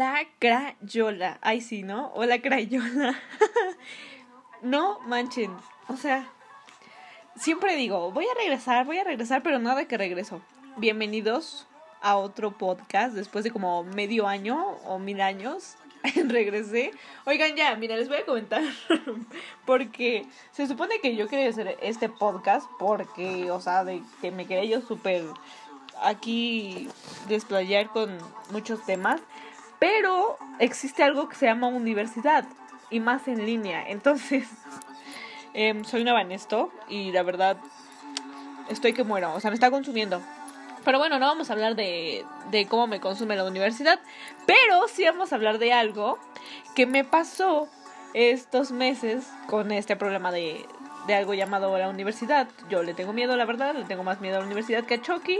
La crayola. Ay, sí, ¿no? O la crayola. no manchen. O sea, siempre digo, voy a regresar, voy a regresar, pero nada que regreso. Bienvenidos a otro podcast después de como medio año o mil años. regresé. Oigan, ya, mira, les voy a comentar. porque se supone que yo quería hacer este podcast porque, o sea, de que me quería yo súper aquí desplayar con muchos temas. Pero existe algo que se llama universidad y más en línea. Entonces, eh, soy nueva en esto y la verdad estoy que muero. O sea, me está consumiendo. Pero bueno, no vamos a hablar de, de cómo me consume la universidad. Pero sí vamos a hablar de algo que me pasó estos meses con este problema de, de algo llamado la universidad. Yo le tengo miedo, la verdad, le tengo más miedo a la universidad que a Chucky.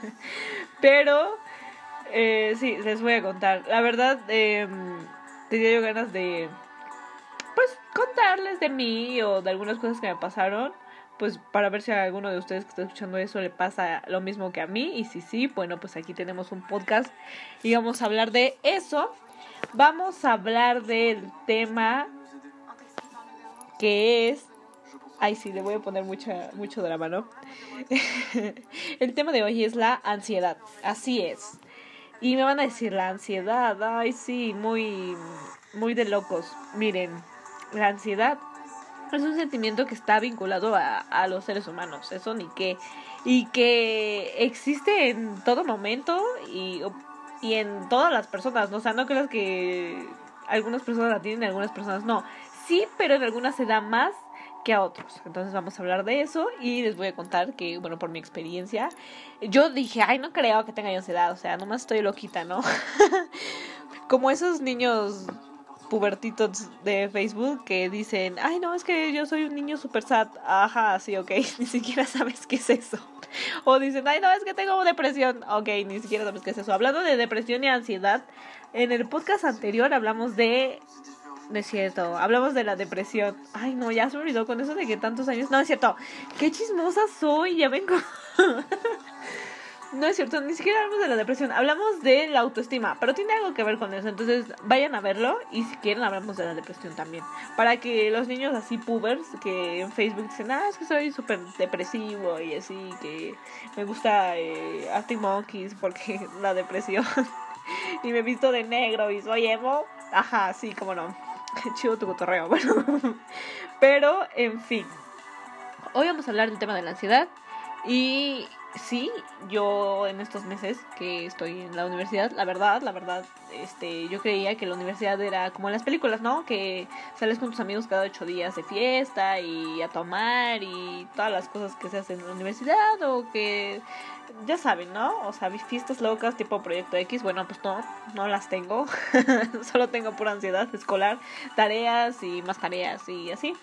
Pero eh, sí, les voy a contar. La verdad, eh, tenía yo ganas de, pues, contarles de mí o de algunas cosas que me pasaron. Pues para ver si a alguno de ustedes que está escuchando eso le pasa lo mismo que a mí. Y si sí, bueno, pues aquí tenemos un podcast y vamos a hablar de eso. Vamos a hablar del tema que es Ay, sí, le voy a poner mucha, mucho drama, ¿no? el tema de hoy es la ansiedad. Así es. Y me van a decir la ansiedad. Ay, sí, muy, muy de locos. Miren, la ansiedad es un sentimiento que está vinculado a, a los seres humanos. Eso ni qué. Y que existe en todo momento y, y en todas las personas. ¿no? O sea, no creas que algunas personas la tienen y algunas personas no. Sí, pero en algunas se da más que a otros. Entonces vamos a hablar de eso y les voy a contar que, bueno, por mi experiencia, yo dije, ay, no creo que tenga ansiedad, o sea, nomás estoy loquita, ¿no? Como esos niños pubertitos de Facebook que dicen, ay, no, es que yo soy un niño super sad. Ajá, sí, ok, ni siquiera sabes qué es eso. O dicen, ay, no, es que tengo depresión. Ok, ni siquiera sabes qué es eso. Hablando de depresión y ansiedad, en el podcast anterior hablamos de no es cierto. Hablamos de la depresión. Ay, no, ya se me olvidó con eso de que tantos años. No es cierto. Qué chismosa soy. Ya vengo. no es cierto. Ni siquiera hablamos de la depresión. Hablamos de la autoestima. Pero tiene algo que ver con eso. Entonces vayan a verlo. Y si quieren, hablamos de la depresión también. Para que los niños así pubers que en Facebook dicen, ah, es que soy súper depresivo y así. Que me gusta eh, Monkeys porque la depresión. y me visto de negro y soy emo. Ajá, sí, como no. Chido tu cotorreo, bueno. Pero, en fin. Hoy vamos a hablar del tema de la ansiedad. Y sí, yo en estos meses que estoy en la universidad, la verdad, la verdad, este, yo creía que la universidad era como en las películas, ¿no? Que sales con tus amigos cada ocho días de fiesta y a tomar y todas las cosas que se hacen en la universidad o que ya saben, ¿no? O sea, fiestas locas tipo Proyecto X, bueno, pues no, no las tengo. Solo tengo pura ansiedad escolar, tareas y más tareas y así.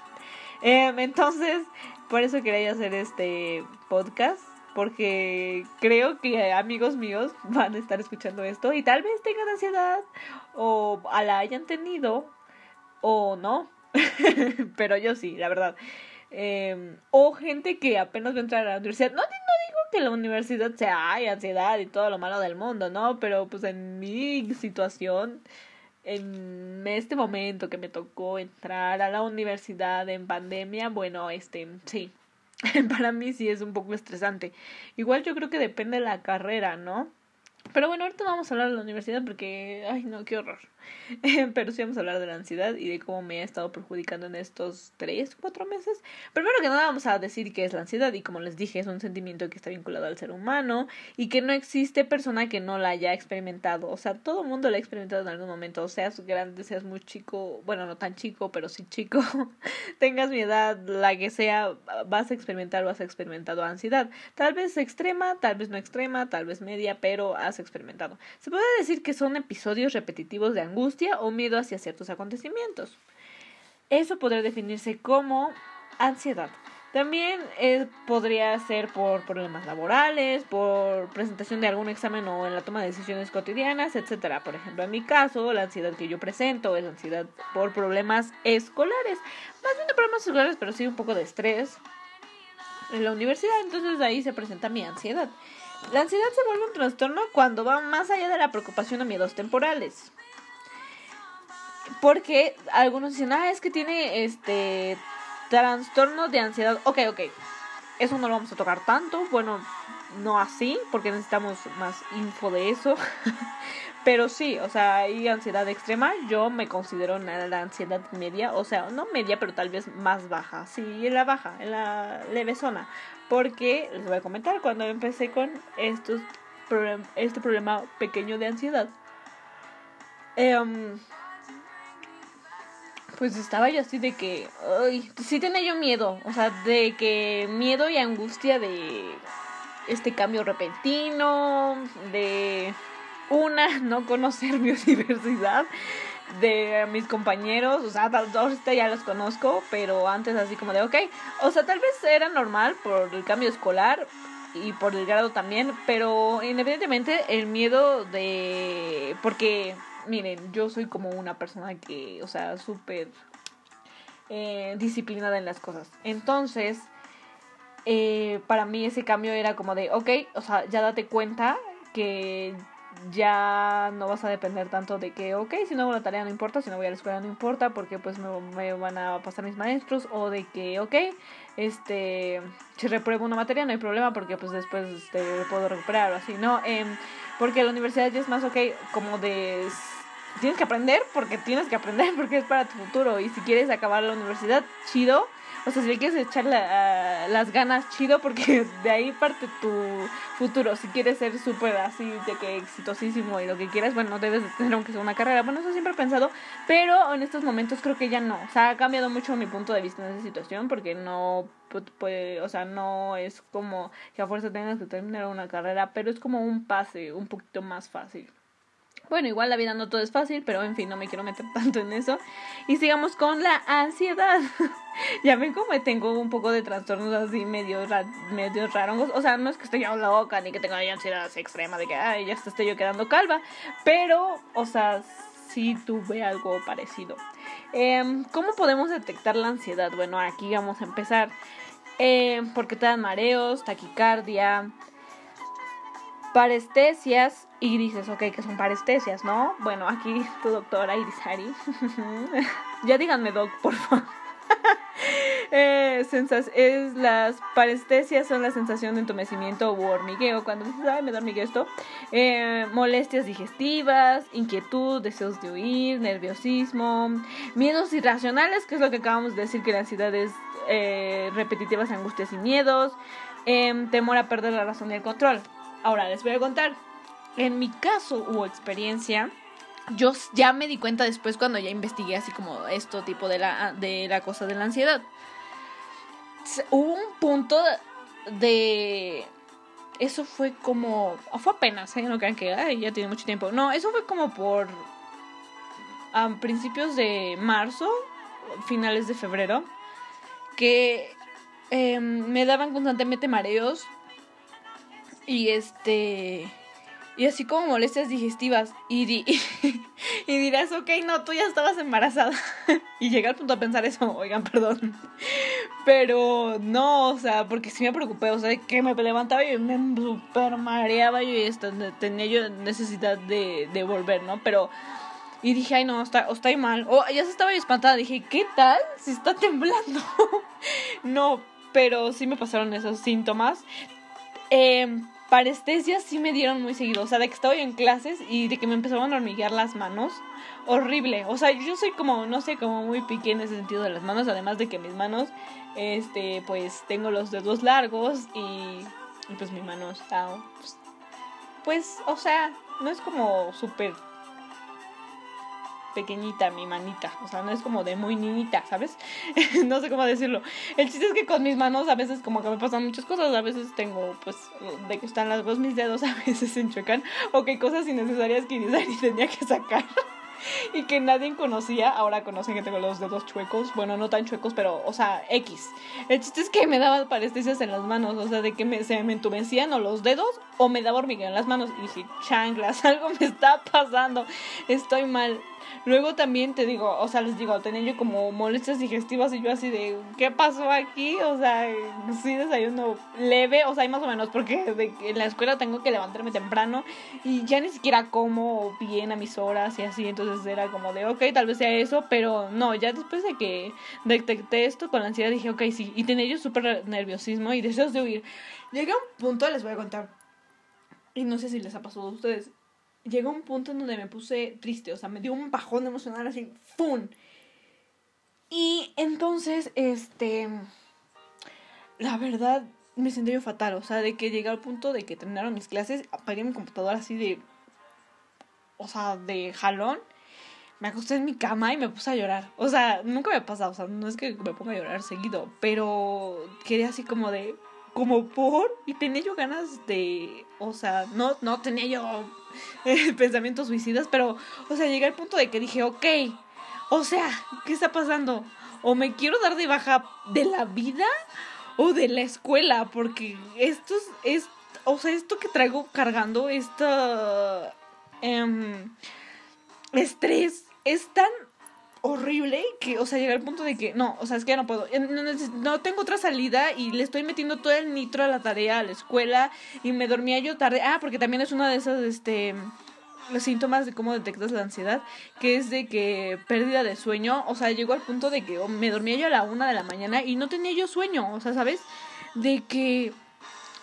Em, entonces, por eso quería hacer este podcast. Porque creo que amigos míos van a estar escuchando esto y tal vez tengan ansiedad o la hayan tenido o no. Pero yo sí, la verdad. Eh, o gente que apenas va a entrar a la universidad. No, no que la universidad sea hay ansiedad y todo lo malo del mundo, ¿no? Pero pues en mi situación, en este momento que me tocó entrar a la universidad en pandemia, bueno, este, sí. Para mí sí es un poco estresante. Igual yo creo que depende de la carrera, ¿no? Pero bueno, ahorita vamos a hablar de la universidad porque, ay no, qué horror. Pero sí vamos a hablar de la ansiedad y de cómo me ha estado perjudicando en estos tres, cuatro meses. Primero que nada vamos a decir qué es la ansiedad y como les dije es un sentimiento que está vinculado al ser humano y que no existe persona que no la haya experimentado. O sea, todo el mundo la ha experimentado en algún momento, seas grande, seas muy chico, bueno, no tan chico, pero sí chico, tengas mi edad, la que sea, vas a experimentar o has experimentado ansiedad. Tal vez extrema, tal vez no extrema, tal vez media, pero has experimentado. Se puede decir que son episodios repetitivos de angustia o miedo hacia ciertos acontecimientos. Eso podría definirse como ansiedad. También eh, podría ser por problemas laborales, por presentación de algún examen o en la toma de decisiones cotidianas, etcétera. Por ejemplo, en mi caso, la ansiedad que yo presento es ansiedad por problemas escolares. Más bien de problemas escolares, pero sí un poco de estrés en la universidad. Entonces ahí se presenta mi ansiedad. La ansiedad se vuelve un trastorno cuando va más allá de la preocupación o miedos temporales. Porque algunos dicen, ah, es que tiene este trastorno de ansiedad. Ok, ok. Eso no lo vamos a tocar tanto. Bueno, no así, porque necesitamos más info de eso. Pero sí, o sea, hay ansiedad extrema. Yo me considero en la ansiedad media, o sea, no media, pero tal vez más baja. Sí, en la baja, en la leve zona. Porque les voy a comentar cuando empecé con estos este problema pequeño de ansiedad. Eh, pues estaba yo así de que, ay, sí tenía yo miedo, o sea, de que miedo y angustia de este cambio repentino, de una, no conocer biodiversidad de mis compañeros, o sea, ahorita ya los conozco, pero antes así como de, ok, o sea, tal vez era normal por el cambio escolar y por el grado también, pero independientemente el miedo de, porque miren, yo soy como una persona que, o sea, súper eh, disciplinada en las cosas. Entonces, eh, para mí ese cambio era como de, ok, o sea, ya date cuenta que ya no vas a depender tanto de que, ok, si no hago la tarea no importa, si no voy a la escuela no importa, porque pues me, me van a pasar mis maestros, o de que, ok, este, si repruebo una materia no hay problema porque pues después este, puedo recuperar o así, ¿no? Eh, porque la universidad ya es más, ok, como de tienes que aprender porque tienes que aprender porque es para tu futuro. Y si quieres acabar la universidad, chido. O sea, si le quieres echar las ganas, chido, porque de ahí parte tu futuro. Si quieres ser súper así, de que exitosísimo y lo que quieras, bueno, debes de tener aunque sea una carrera. Bueno, eso siempre he pensado, pero en estos momentos creo que ya no. O sea, ha cambiado mucho mi punto de vista en esa situación porque no puede, o sea, no es como que a fuerza tengas que terminar una carrera, pero es como un pase un poquito más fácil. Bueno, igual la vida no todo es fácil, pero en fin, no me quiero meter tanto en eso. Y sigamos con la ansiedad. ya ven como tengo un poco de trastornos así medio, medio raros. O sea, no es que esté yo loca ni que tenga ansiedad extrema de que, ay, ya estoy yo quedando calva. Pero, o sea, sí tuve algo parecido. Eh, ¿Cómo podemos detectar la ansiedad? Bueno, aquí vamos a empezar. Eh, porque te dan mareos, taquicardia, parestesias y dices, ok, que son parestesias, ¿no? Bueno, aquí tu doctora Irisari. ya díganme, doc, por favor. eh, es las parestesias son la sensación de entumecimiento u hormigueo cuando dices ay me da hormigueo esto eh, molestias digestivas inquietud deseos de huir nerviosismo miedos irracionales que es lo que acabamos de decir que la ansiedad es eh, repetitivas angustias y miedos em, temor a perder la razón y el control Ahora les voy a contar. En mi caso u experiencia, yo ya me di cuenta después cuando ya investigué así como esto tipo de la, de la cosa de la ansiedad. Hubo un punto de... Eso fue como... Fue apenas, ¿eh? No crean que ya tiene mucho tiempo. No, eso fue como por... A principios de marzo, finales de febrero, que em, me daban constantemente mareos y este. Y así como molestias digestivas. Y, y dirás, ok, no, tú ya estabas embarazada. y llegué al punto a pensar eso, oigan, perdón. Pero no, o sea, porque sí me preocupé, o sea, que me levantaba y me super mareaba y esto, tenía yo necesidad de, de volver, ¿no? Pero. Y dije, ay, no, está, estoy mal. O ya se estaba espantada. Dije, ¿qué tal? Si está temblando. no, pero sí me pasaron esos síntomas. Eh, parestesias sí me dieron muy seguido. O sea, de que estaba en clases y de que me empezaban a hormiguear las manos. Horrible. O sea, yo soy como, no sé, como muy pique en ese sentido de las manos. Además de que mis manos, este, pues tengo los dedos largos y, pues mi mano está, pues, pues, o sea, no es como súper pequeñita mi manita, o sea, no es como de muy niñita, ¿sabes? no sé cómo decirlo. El chiste es que con mis manos a veces como que me pasan muchas cosas, a veces tengo pues de que están las dos mis dedos, a veces se enchuecan o que cosas innecesarias que ni tenía que sacar. y que nadie conocía. Ahora conocen que tengo los dedos chuecos. Bueno, no tan chuecos, pero, o sea, X. El chiste es que me daba parestesias en las manos. O sea, de que se me entumecían o los dedos o me daba hormigueo en las manos. Y dije, changlas, algo me está pasando. Estoy mal. Luego también te digo, o sea, les digo, tenía yo como molestias digestivas y yo así de, ¿qué pasó aquí? O sea, sí desayuno leve, o sea, hay más o menos, porque en la escuela tengo que levantarme temprano y ya ni siquiera como bien a mis horas y así, entonces era como de, ok, tal vez sea eso, pero no, ya después de que detecté esto con la ansiedad dije, ok, sí, y tenía yo súper nerviosismo y deseos de huir. Llegué a un punto, les voy a contar, y no sé si les ha pasado a ustedes, llegó un punto en donde me puse triste, o sea, me dio un bajón emocional así, ¡fum! Y entonces, este, la verdad, me sentí yo fatal, o sea, de que llegué al punto de que terminaron mis clases, apagué mi computadora así de, o sea, de jalón, me acosté en mi cama y me puse a llorar, o sea, nunca me ha pasado, o sea, no es que me ponga a llorar seguido, pero quedé así como de, como por, y tenía yo ganas de, o sea, no, no tenía yo pensamientos suicidas, pero, o sea, llegué al punto de que dije, ok, o sea, ¿qué está pasando? O me quiero dar de baja de la vida o de la escuela, porque esto es, o sea, esto que traigo cargando, esta em, estrés, es tan horrible que, o sea, llega al punto de que, no, o sea, es que ya no puedo, no, no, tengo otra salida y le estoy metiendo todo el nitro a la tarea, a la escuela y me dormía yo tarde. Ah, porque también es una de esas, este, los síntomas de cómo detectas la ansiedad, que es de que pérdida de sueño, o sea, llegó al punto de que me dormía yo a la una de la mañana y no tenía yo sueño, o sea, ¿sabes? De que...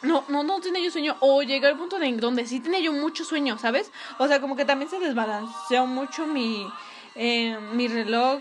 No, no, no tenía yo sueño. O llegué al punto de donde sí tenía yo mucho sueño, ¿sabes? O sea, como que también se desbalanceó mucho mi, eh, mi reloj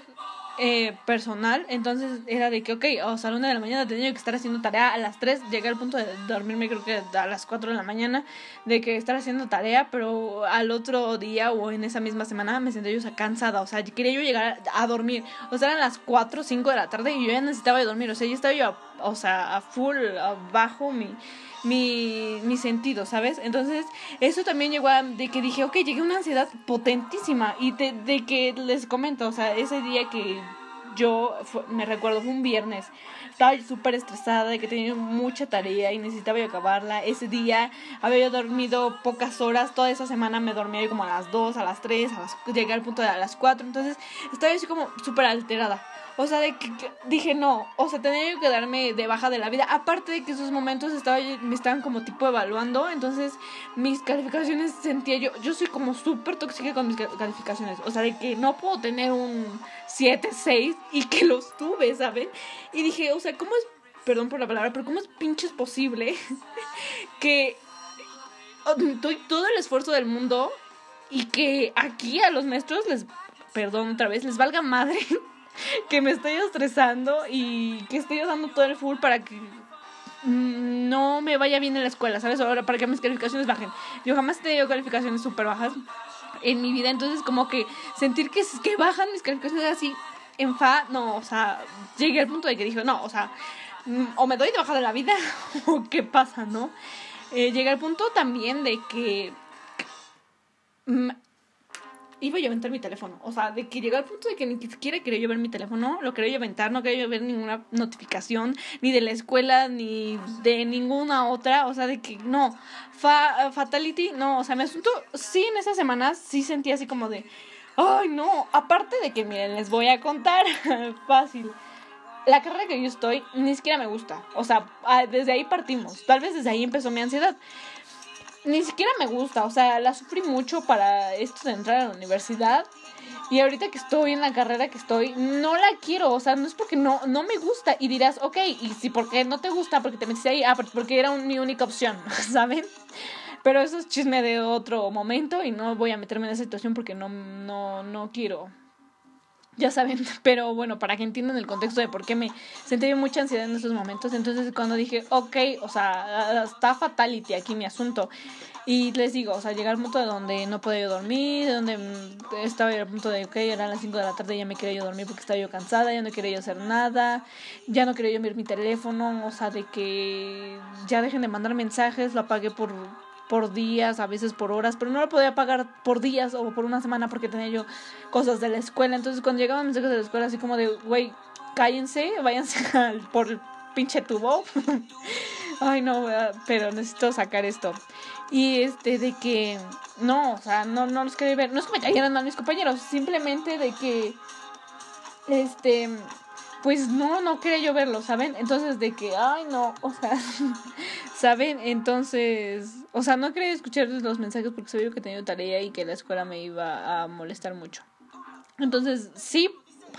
eh, personal, entonces era de que, ok, o sea, a la una de la mañana tenía que estar haciendo tarea, a las 3 llegué al punto de dormirme creo que a las 4 de la mañana, de que estar haciendo tarea, pero al otro día o en esa misma semana me sentía yo cansada, o sea, quería yo llegar a dormir, o sea, eran las 4 o 5 de la tarde y yo ya necesitaba dormir, o sea, yo estaba yo, o sea, a full, abajo mi mi, mi sentido, ¿sabes? Entonces, eso también llegó a de que dije, ok, llegué a una ansiedad potentísima y de, de que les comento, o sea, ese día que yo me recuerdo, fue un viernes, estaba súper estresada de que tenía mucha tarea y necesitaba yo acabarla. Ese día había dormido pocas horas, toda esa semana me dormía como a las 2, a las 3, a las, llegué al punto de a las 4, entonces estaba así como súper alterada. O sea, de que, dije no, o sea, tenía que darme de baja de la vida. Aparte de que esos momentos me estaban como tipo evaluando, entonces mis calificaciones sentía yo, yo soy como súper tóxica con mis calificaciones. O sea, de que no puedo tener un 7, 6 y que los tuve, ¿saben? Y dije, o sea, ¿cómo es, perdón por la palabra, pero cómo es pinches posible que doy todo el esfuerzo del mundo y que aquí a los maestros les, perdón otra vez, les valga madre que me estoy estresando y que estoy usando todo el full para que no me vaya bien en la escuela, ¿sabes? Ahora para que mis calificaciones bajen. Yo jamás he tenido calificaciones súper bajas en mi vida, entonces como que sentir que, que bajan mis calificaciones así en fa, no, o sea, llegué al punto de que dije, no, o sea, mm, o me doy de baja de la vida o qué pasa, ¿no? Eh, llegué al punto también de que mm, iba a aventar mi teléfono. O sea, de que llegó al punto de que ni siquiera quería yo ver mi teléfono, lo quería yo aventar, no quería yo ver ninguna notificación, ni de la escuela, ni de ninguna otra. O sea, de que no. Fa fatality, no. O sea, me asunto. Sí, en esas semanas sí sentí así como de. Ay, no. Aparte de que, miren, les voy a contar. Fácil. La carrera que yo estoy ni siquiera me gusta. O sea, desde ahí partimos. Tal vez desde ahí empezó mi ansiedad ni siquiera me gusta, o sea, la sufrí mucho para esto de entrar a la universidad. Y ahorita que estoy en la carrera que estoy, no la quiero, o sea, no es porque no, no me gusta. Y dirás, ok, y si porque no te gusta, porque te metiste ahí, ah, porque era mi única opción, ¿saben? Pero eso es chisme de otro momento y no voy a meterme en esa situación porque no, no, no quiero ya saben, pero bueno, para que entiendan el contexto de por qué me sentí mucha ansiedad en esos momentos, entonces cuando dije, ok, o sea, está fatality aquí mi asunto, y les digo, o sea, llegar al punto de donde no podía yo dormir, donde estaba al punto de, ok, eran las 5 de la tarde, ya me quería yo dormir porque estaba yo cansada, ya no quería yo hacer nada, ya no quería yo ver mi teléfono, o sea, de que ya dejen de mandar mensajes, lo apagué por por días, a veces por horas, pero no lo podía pagar por días o por una semana porque tenía yo cosas de la escuela. Entonces cuando llegaban mensajes de la escuela, así como de, güey, cállense, váyanse al, por el pinche tubo. Ay, no, pero necesito sacar esto. Y este, de que, no, o sea, no, no los quería ver. No es que me cayeran mal mis compañeros, simplemente de que, este, pues no, no quería yo verlo, ¿saben? Entonces de que, ay no, o sea, ¿saben? Entonces, o sea, no quería escuchar los mensajes porque sabía que tenía tarea y que la escuela me iba a molestar mucho. Entonces, sí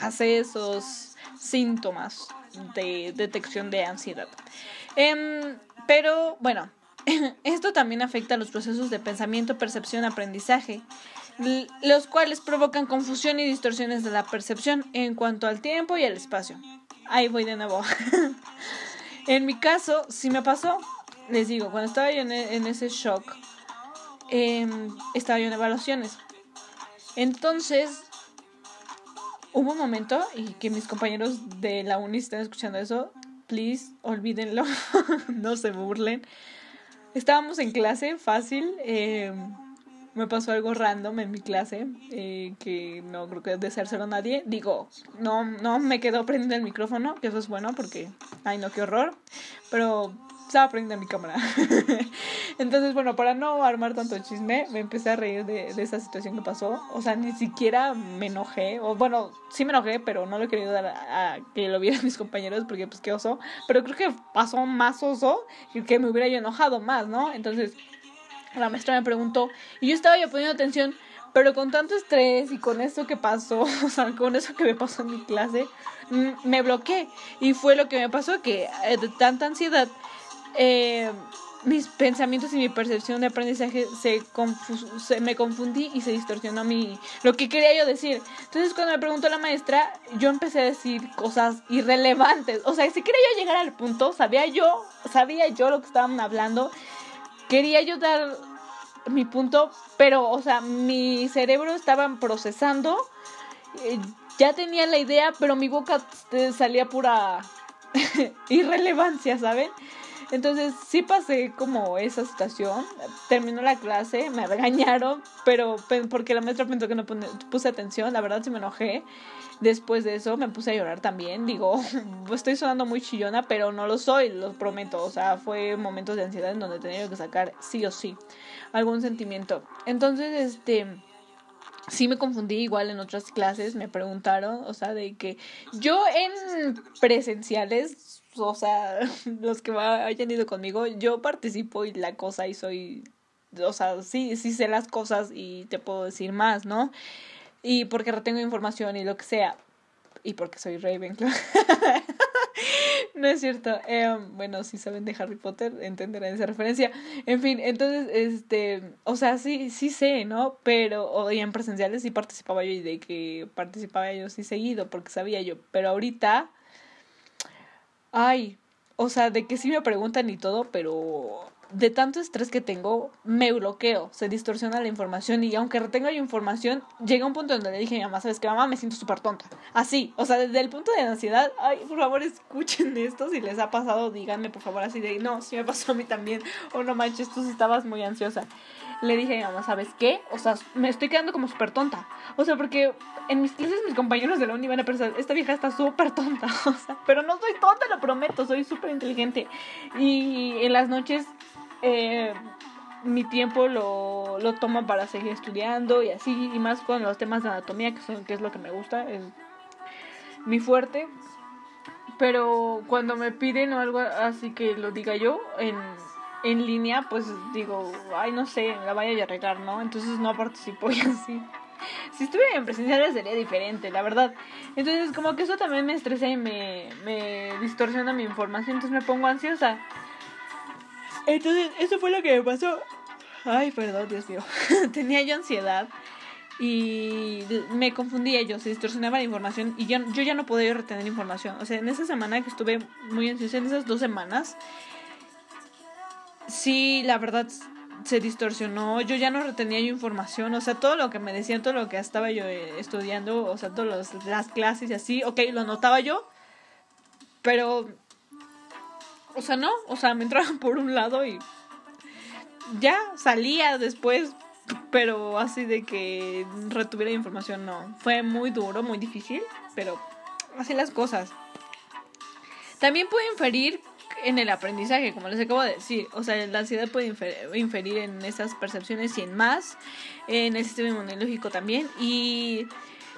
pasé esos síntomas de detección de ansiedad. Em, pero bueno, esto también afecta a los procesos de pensamiento, percepción, aprendizaje los cuales provocan confusión y distorsiones de la percepción en cuanto al tiempo y al espacio. Ahí voy de nuevo. en mi caso, si me pasó, les digo, cuando estaba yo en, e, ese shock, em, estaba yo en evaluaciones. Entonces, hubo un momento, y que mis compañeros de la uni estén escuchando eso, please, olvídenlo, no se burlen. Estábamos en clase, fácil. Eh, me pasó algo random en mi clase eh, que no creo que deseárselo a nadie. Digo, no, no me quedó prendido el micrófono, que eso es bueno porque, ay no, qué horror. Pero estaba prendida mi cámara. Entonces, bueno, para no armar tanto chisme, me empecé a reír de, de, esa situación que pasó. O sea, ni siquiera me enojé. O bueno, sí me enojé, pero no lo he querido dar a, que lo vieran mis compañeros porque pues qué oso. Pero creo que pasó más oso que me hubiera yo enojado más, ¿no? Entonces la maestra me preguntó y yo estaba ya poniendo atención, pero con tanto estrés y con esto que pasó, o sea, con eso que me pasó en mi clase, mm, me bloqueé. Y fue lo que me pasó, que eh, de tanta ansiedad, eh, mis pensamientos y mi percepción de aprendizaje se, se, me confundí y se distorsionó mi lo que quería yo decir. Entonces cuando me preguntó la maestra, yo empecé a decir cosas irrelevantes. O sea, si quería yo llegar al punto, sabía yo, sabía yo lo que estaban hablando quería yo dar mi punto, pero, o sea, mi cerebro estaba procesando, eh, ya tenía la idea, pero mi boca salía pura irrelevancia, ¿saben? Entonces sí pasé como esa situación. Terminó la clase, me regañaron, pero porque la maestra pensó que no puse atención, la verdad sí me enojé. Después de eso me puse a llorar también. Digo, estoy sonando muy chillona, pero no lo soy, lo prometo. O sea, fue momentos de ansiedad en donde tenía que sacar sí o sí algún sentimiento. Entonces, este sí me confundí igual en otras clases, me preguntaron, o sea, de que yo en presenciales, o sea, los que hayan ido conmigo, yo participo y la cosa y soy, o sea, sí, sí sé las cosas y te puedo decir más, ¿no? y porque retengo información y lo que sea. Y porque soy Ravenclaw. no es cierto. Eh, bueno, si saben de Harry Potter, entenderán esa referencia. En fin, entonces, este, o sea, sí, sí sé, ¿no? Pero, o en presenciales sí participaba yo y de que participaba yo sí seguido, porque sabía yo. Pero ahorita, ay, o sea, de que sí me preguntan y todo, pero de tanto estrés que tengo, me bloqueo, se distorsiona la información y aunque retenga yo información, llega un punto donde le dije a mi mamá, sabes que mamá me siento súper tonta. Así, o sea, desde el punto de ansiedad, ay, por favor escuchen esto, si les ha pasado, díganme por favor así de, no, si me pasó a mí también, o no manches, tú estabas muy ansiosa. Le dije a mi mamá, ¿sabes qué? O sea, me estoy quedando como súper tonta. O sea, porque en mis clases mis compañeros de la uni van a pensar, esta vieja está súper tonta. O sea, pero no soy tonta, lo prometo, soy súper inteligente. Y en las noches eh, mi tiempo lo, lo tomo para seguir estudiando y así, y más con los temas de anatomía, que, son, que es lo que me gusta, es mi fuerte. Pero cuando me piden o algo así que lo diga yo en, en línea, pues digo, ay, no sé, la vaya a arreglar, ¿no? Entonces no participo y así. Si estuviera en presencial sería diferente, la verdad. Entonces como que eso también me estresa y me, me distorsiona mi información, entonces me pongo ansiosa. Entonces, eso fue lo que me pasó. Ay, perdón, Dios mío. Tenía yo ansiedad y me confundía yo, se distorsionaba la información y yo, yo ya no podía retener información. O sea, en esa semana que estuve muy ansiosa, en esas dos semanas, sí, la verdad se distorsionó, yo ya no retenía yo información, o sea, todo lo que me decían, todo lo que estaba yo eh, estudiando, o sea, todas las clases y así, ok, lo notaba yo, pero o sea, no, o sea, me entraban por un lado y ya salía después, pero así de que retuviera información no. Fue muy duro, muy difícil, pero así las cosas. También puede inferir en el aprendizaje, como les acabo de decir. O sea, la ansiedad puede inferir en esas percepciones y en más, en el sistema inmunológico también. Y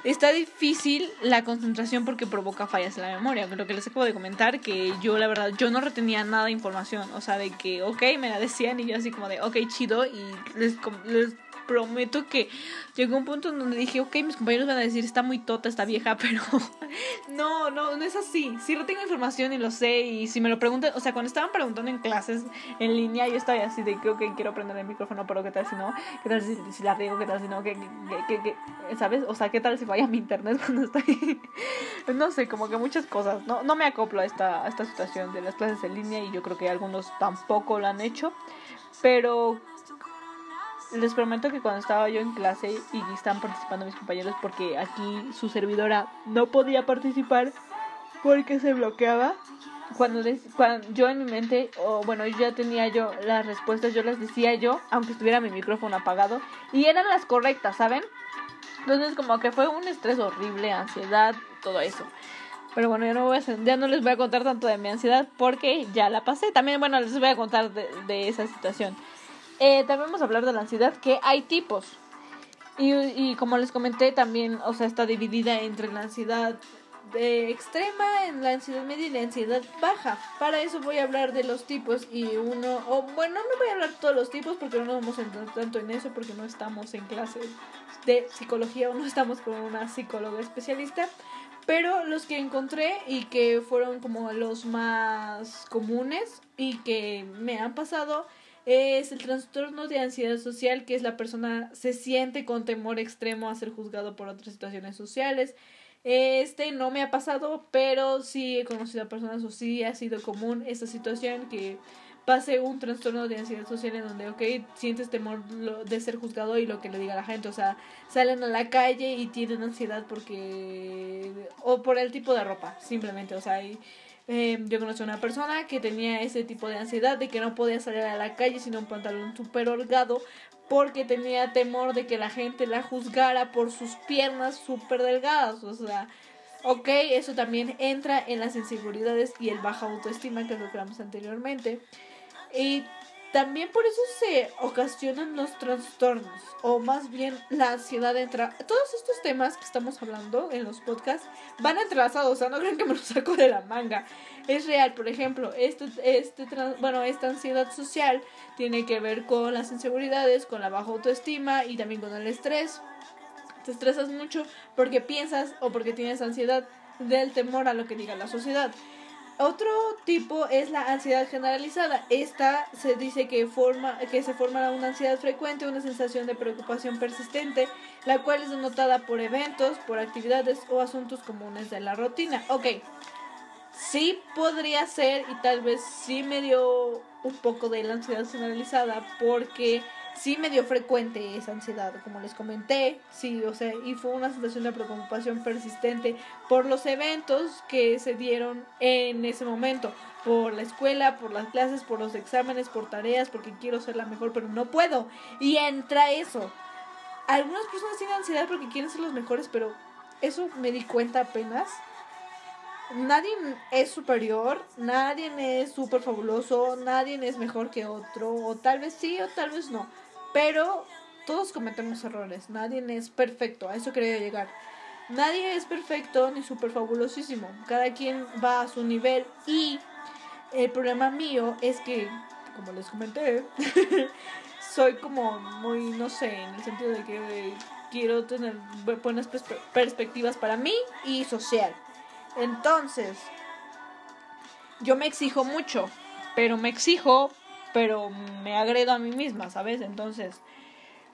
está difícil la concentración porque provoca fallas en la memoria. Lo que les acabo de comentar, que yo la verdad, yo no retenía nada de información. O sea, de que, ok, me la decían y yo así como de, ok, chido. Y les, les prometo que llegó un punto en donde dije, ok, mis compañeros van a decir, está muy tota esta vieja, pero no, no, no es así. Si no tengo información y lo sé, y si me lo preguntan, o sea, cuando estaban preguntando en clases en línea, yo estaba así de que, ok, quiero aprender el micrófono, pero qué tal si no, qué tal si, si la riego, qué tal si no, qué, qué, qué, ¿sabes? O sea, qué tal si vaya mi internet cuando estoy, no sé, como que muchas cosas. No, no me acoplo a esta, a esta situación de las clases en línea y yo creo que algunos tampoco lo han hecho, pero les prometo que cuando estaba yo en clase y están participando mis compañeros porque aquí su servidora no podía participar porque se bloqueaba. Cuando, cuando yo en mi mente, o bueno, ya tenía yo las respuestas, yo las decía yo, aunque estuviera mi micrófono apagado, y eran las correctas, ¿saben? Entonces como que fue un estrés horrible, ansiedad, todo eso. Pero bueno, ya no, ya no les voy a contar tanto de mi ansiedad porque ya la pasé. También, bueno, les voy a contar de, de esa situación. Eh, también vamos a hablar de la ansiedad, que hay tipos. Y, y, como les comenté, también, o sea, está dividida entre la ansiedad de extrema, en la ansiedad media y la ansiedad baja. Para eso voy a hablar de los tipos y uno, o bueno, no voy a hablar de todos los tipos porque no nos vamos a entrar tanto en eso porque no estamos en clase de psicología o no estamos con una psicóloga especialista. Pero los que encontré y que fueron como los más comunes y que me han pasado es el trastorno de ansiedad social, que es la persona se siente con temor extremo a ser juzgado por otras situaciones sociales. Este no me ha pasado, pero sí he conocido a personas o sí ha sido común esta situación que pase un trastorno de ansiedad social en donde, ok, sientes temor de ser juzgado y lo que le diga la gente, o sea, salen a la calle y tienen ansiedad porque, o por el tipo de ropa, simplemente, o sea, eh, yo conocí a una persona que tenía ese tipo de ansiedad de que no podía salir a la calle sin un pantalón súper holgado porque tenía temor de que la gente la juzgara por sus piernas súper delgadas. O sea, ok, eso también entra en las inseguridades y el baja autoestima que lo hablamos anteriormente. Y también por eso se ocasionan los trastornos, o más bien la ansiedad entra. Todos estos temas que estamos hablando en los podcasts van entrelazados, o sea, no creen que me los saco de la manga. Es real, por ejemplo, este, este, bueno, esta ansiedad social tiene que ver con las inseguridades, con la baja autoestima y también con el estrés. Te estresas mucho porque piensas o porque tienes ansiedad del temor a lo que diga la sociedad. Otro tipo es la ansiedad generalizada. Esta se dice que forma que se forma una ansiedad frecuente, una sensación de preocupación persistente, la cual es denotada por eventos, por actividades o asuntos comunes de la rutina. Ok, sí podría ser y tal vez sí me dio un poco de la ansiedad generalizada porque sí me dio frecuente esa ansiedad, como les comenté, sí, o sea, y fue una sensación de preocupación persistente por los eventos que se dieron en ese momento, por la escuela, por las clases, por los exámenes, por tareas, porque quiero ser la mejor, pero no puedo. Y entra eso. Algunas personas tienen ansiedad porque quieren ser los mejores, pero eso me di cuenta apenas. Nadie es superior, nadie es súper fabuloso, nadie es mejor que otro, o tal vez sí o tal vez no pero todos cometemos errores, nadie es perfecto, a eso quería llegar. Nadie es perfecto ni súper fabulosísimo, cada quien va a su nivel y el problema mío es que, como les comenté, soy como muy, no sé, en el sentido de que quiero tener buenas perspectivas para mí y social. Entonces, yo me exijo mucho, pero me exijo pero me agredo a mí misma, ¿sabes? Entonces,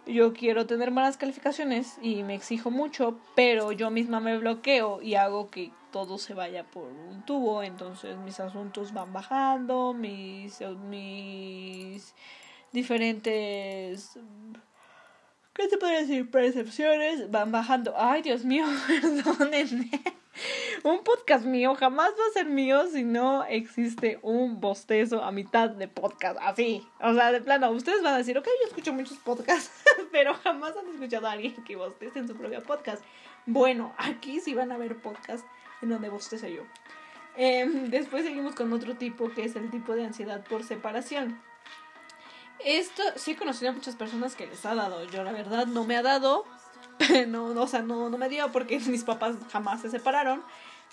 yo quiero tener buenas calificaciones y me exijo mucho, pero yo misma me bloqueo y hago que todo se vaya por un tubo, entonces mis asuntos van bajando, mis, mis diferentes ¿qué te puedo decir? Percepciones van bajando. Ay, Dios mío, perdónenme. Un podcast mío jamás va a ser mío si no existe un bostezo a mitad de podcast. Así. O sea, de plano, ustedes van a decir, ok, yo escucho muchos podcasts, pero jamás han escuchado a alguien que bostece en su propio podcast. Bueno, aquí sí van a ver podcasts en donde bostece yo. Em, después seguimos con otro tipo que es el tipo de ansiedad por separación. Esto sí he conocido a muchas personas que les ha dado. Yo la verdad no me ha dado. no, o sea, no, no me dio porque mis papás jamás se separaron.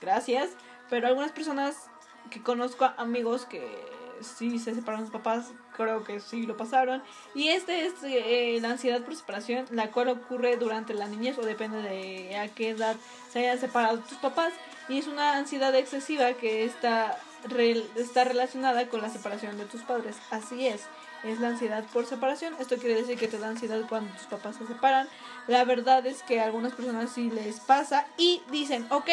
Gracias. Pero algunas personas que conozco, amigos que sí se separaron sus papás, creo que sí lo pasaron. Y este es eh, la ansiedad por separación, la cual ocurre durante la niñez o depende de a qué edad se hayan separado tus papás. Y es una ansiedad excesiva que está, está relacionada con la separación de tus padres. Así es es la ansiedad por separación. Esto quiere decir que te da ansiedad cuando tus papás se separan. La verdad es que a algunas personas sí les pasa y dicen, ok,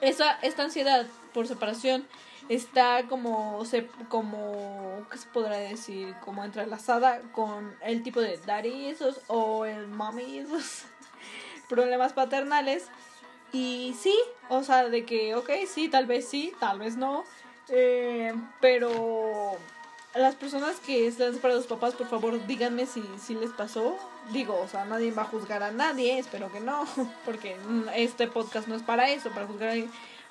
esa, esta ansiedad por separación está como, se, como, ¿qué se podrá decir? Como entrelazada con el tipo de daddy o el mommy esos problemas paternales. Y sí, o sea, de que, ok, sí, tal vez sí, tal vez no. Eh, pero las personas que están para los papás, por favor, díganme si, si les pasó. Digo, o sea, nadie va a juzgar a nadie, espero que no, porque este podcast no es para eso, para juzgar a nadie.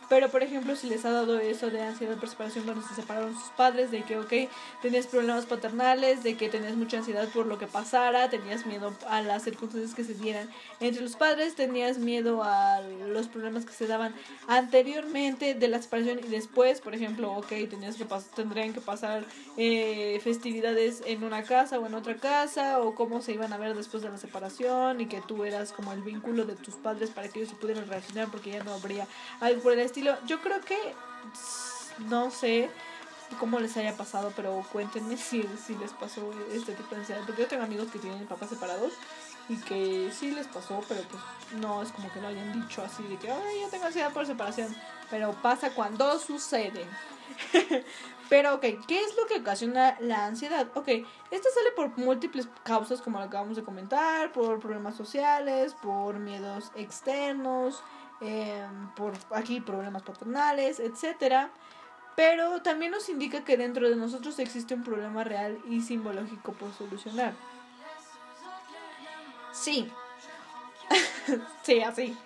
Pero, por ejemplo, si les ha dado eso de ansiedad por separación cuando se separaron sus padres, de que, ok, tenías problemas paternales, de que tenías mucha ansiedad por lo que pasara, tenías miedo a las circunstancias que se dieran entre los padres, tenías miedo a los problemas que se daban anteriormente de la separación y después, por ejemplo, ok, tenías que tendrían que pasar eh, festividades en una casa o en otra casa, o cómo se iban a ver después de la separación, y que tú eras como el vínculo de tus padres para que ellos se pudieran relacionar porque ya no habría algo por el estilo yo creo que no sé cómo les haya pasado, pero cuéntenme si, si les pasó este tipo de ansiedad. Porque yo tengo amigos que tienen papás separados y que sí les pasó, pero pues no es como que lo hayan dicho así de que, ay, yo tengo ansiedad por separación. Pero pasa cuando sucede. pero, ok, ¿qué es lo que ocasiona la ansiedad? Ok, esta sale por múltiples causas, como lo acabamos de comentar, por problemas sociales, por miedos externos, Em, por aquí problemas patronales, etcétera. Pero también nos indica que dentro de nosotros existe un problema real y simbológico por solucionar. Sí. sí, así.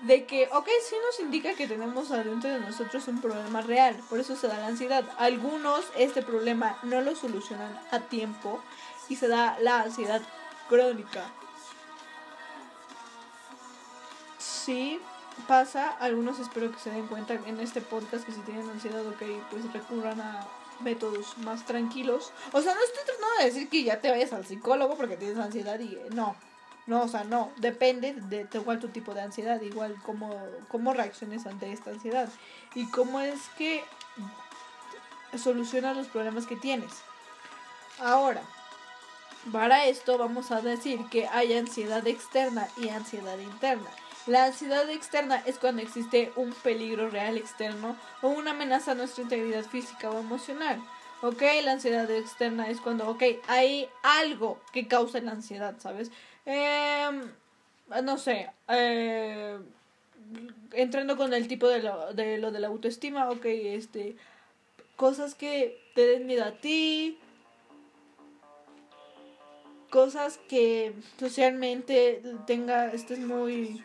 De que, ok, sí nos indica que tenemos adentro de nosotros un problema real, por eso se da la ansiedad. Algunos este problema no lo solucionan a tiempo y se da la ansiedad crónica. Sí, pasa, algunos espero que se den cuenta en este podcast que si tienen ansiedad, ok, pues recurran a métodos más tranquilos. O sea, no estoy tratando de decir que ya te vayas al psicólogo porque tienes ansiedad y no. No, o sea, no, depende de, igual tu tipo de ansiedad, igual cómo, cómo reacciones ante esta ansiedad y cómo es que solucionas los problemas que tienes. Ahora, para esto vamos a decir que hay ansiedad externa y ansiedad interna. La ansiedad externa es cuando existe un peligro real externo o una amenaza a nuestra integridad física o emocional. ¿Ok? La ansiedad externa es cuando, ok, hay algo que causa la ansiedad, ¿sabes? Eh, no sé, eh, entrando con el tipo de lo, de lo de la autoestima, ok, este, cosas que te den miedo a ti, cosas que socialmente tenga, estés muy